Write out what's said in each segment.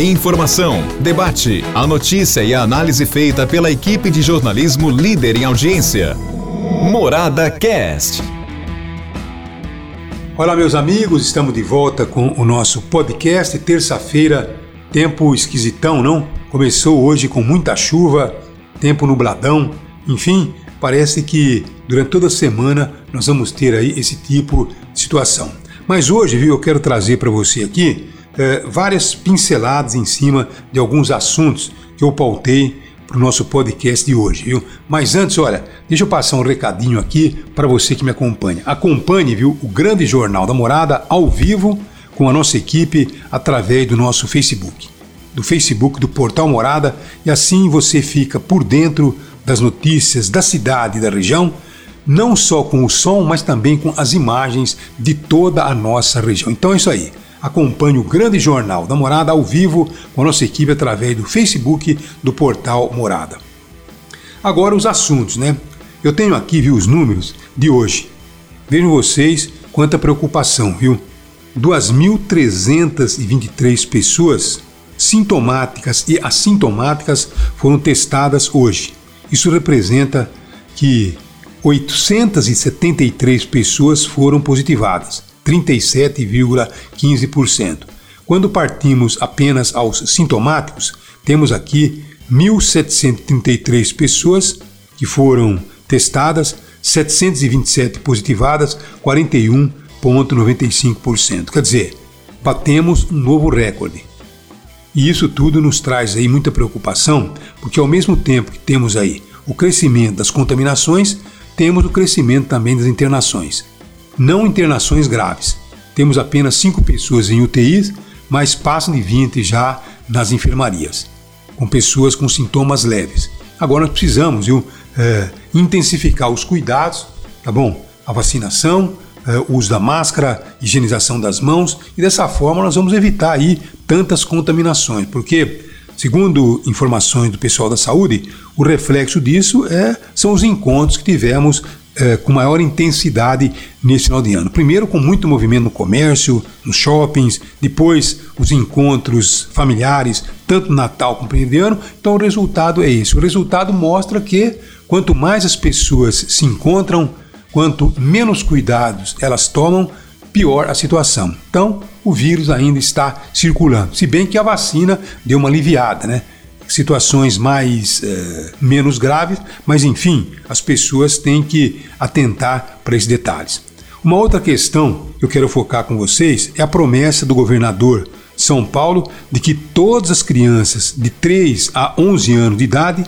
Informação, debate, a notícia e a análise feita pela equipe de jornalismo líder em audiência. Morada Cast. Olá, meus amigos, estamos de volta com o nosso podcast. Terça-feira, tempo esquisitão, não? Começou hoje com muita chuva, tempo nubladão, enfim, parece que durante toda a semana nós vamos ter aí esse tipo de situação. Mas hoje, viu, eu quero trazer para você aqui é, várias pinceladas em cima de alguns assuntos que eu pautei para o nosso podcast de hoje, viu? Mas antes, olha, deixa eu passar um recadinho aqui para você que me acompanha. Acompanhe, viu, o Grande Jornal da Morada ao vivo com a nossa equipe através do nosso Facebook, do Facebook do Portal Morada, e assim você fica por dentro das notícias da cidade e da região, não só com o som, mas também com as imagens de toda a nossa região. Então é isso aí. Acompanhe o grande jornal da Morada ao vivo com a nossa equipe através do Facebook do portal Morada. Agora os assuntos, né? Eu tenho aqui, viu, os números de hoje. Vejam vocês quanta preocupação, viu? 2.323 pessoas sintomáticas e assintomáticas foram testadas hoje. Isso representa que 873 pessoas foram positivadas. 37,15%. Quando partimos apenas aos sintomáticos, temos aqui 1.733 pessoas que foram testadas, 727 positivadas, 41,95%. Quer dizer, batemos um novo recorde. E isso tudo nos traz aí muita preocupação, porque ao mesmo tempo que temos aí o crescimento das contaminações, temos o crescimento também das internações não internações graves. Temos apenas 5 pessoas em UTIs, mas passam de 20 já nas enfermarias, com pessoas com sintomas leves. Agora nós precisamos viu, é, intensificar os cuidados, tá bom? A vacinação, é, o uso da máscara, higienização das mãos e dessa forma nós vamos evitar aí tantas contaminações, porque segundo informações do pessoal da saúde, o reflexo disso é, são os encontros que tivemos é, com maior intensidade nesse final de ano. Primeiro, com muito movimento no comércio, nos shoppings, depois os encontros familiares, tanto Natal como no de ano. Então, o resultado é esse. O resultado mostra que quanto mais as pessoas se encontram, quanto menos cuidados elas tomam, pior a situação. Então, o vírus ainda está circulando. Se bem que a vacina deu uma aliviada, né? Situações mais é, menos graves, mas enfim, as pessoas têm que atentar para esses detalhes. Uma outra questão que eu quero focar com vocês é a promessa do governador de São Paulo de que todas as crianças de 3 a 11 anos de idade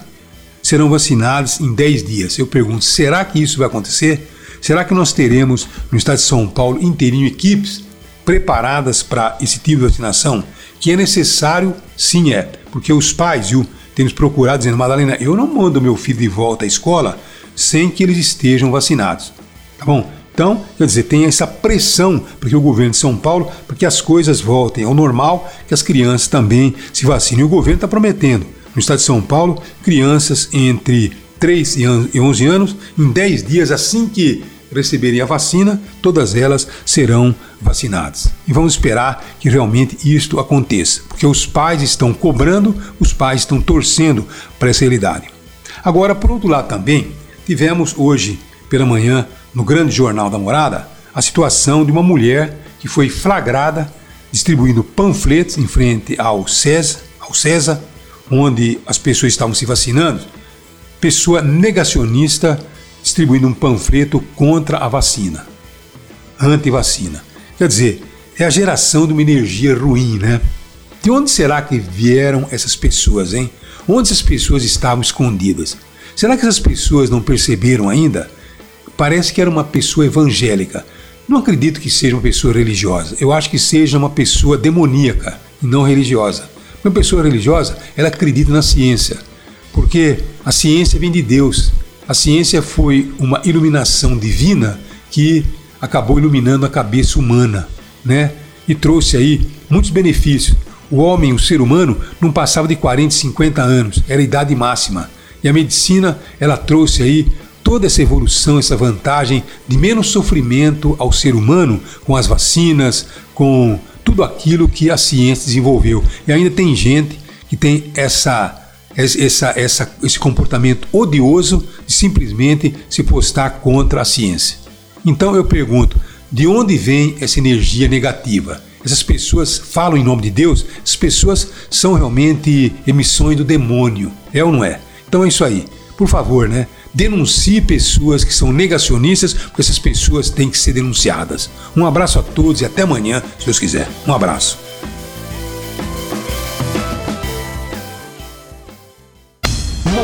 serão vacinadas em 10 dias. Eu pergunto, será que isso vai acontecer? Será que nós teremos no estado de São Paulo inteirinho equipes preparadas para esse tipo de vacinação? Que é necessário, sim é, porque os pais viu, têm nos procurado dizendo, Madalena, eu não mando meu filho de volta à escola sem que eles estejam vacinados. Tá bom? Então, quer dizer, tem essa pressão porque o governo de São Paulo, para que as coisas voltem ao normal, que as crianças também se vacinem. O governo está prometendo, no estado de São Paulo, crianças entre 3 e 11 anos, em 10 dias, assim que receberem a vacina, todas elas serão vacinadas. E vamos esperar que realmente isto aconteça, porque os pais estão cobrando, os pais estão torcendo para essa realidade. Agora, por outro lado também, tivemos hoje pela manhã, no grande jornal da Morada, a situação de uma mulher que foi flagrada distribuindo panfletos em frente ao César, ao César onde as pessoas estavam se vacinando, pessoa negacionista distribuindo um panfleto contra a vacina, anti-vacina. Quer dizer, é a geração de uma energia ruim, né? De onde será que vieram essas pessoas, hein? Onde essas pessoas estavam escondidas? Será que essas pessoas não perceberam ainda? Parece que era uma pessoa evangélica. Não acredito que seja uma pessoa religiosa. Eu acho que seja uma pessoa demoníaca não religiosa. Uma pessoa religiosa, ela acredita na ciência, porque a ciência vem de Deus. A ciência foi uma iluminação divina que acabou iluminando a cabeça humana, né? E trouxe aí muitos benefícios. O homem, o ser humano, não passava de 40, 50 anos, era a idade máxima. E a medicina, ela trouxe aí toda essa evolução, essa vantagem de menos sofrimento ao ser humano com as vacinas, com tudo aquilo que a ciência desenvolveu. E ainda tem gente que tem essa, essa, essa, esse comportamento odioso de simplesmente se postar contra a ciência. Então eu pergunto: de onde vem essa energia negativa? Essas pessoas falam em nome de Deus? Essas pessoas são realmente emissões do demônio, é ou não é? Então é isso aí. Por favor, né? Denuncie pessoas que são negacionistas, porque essas pessoas têm que ser denunciadas. Um abraço a todos e até amanhã, se Deus quiser. Um abraço.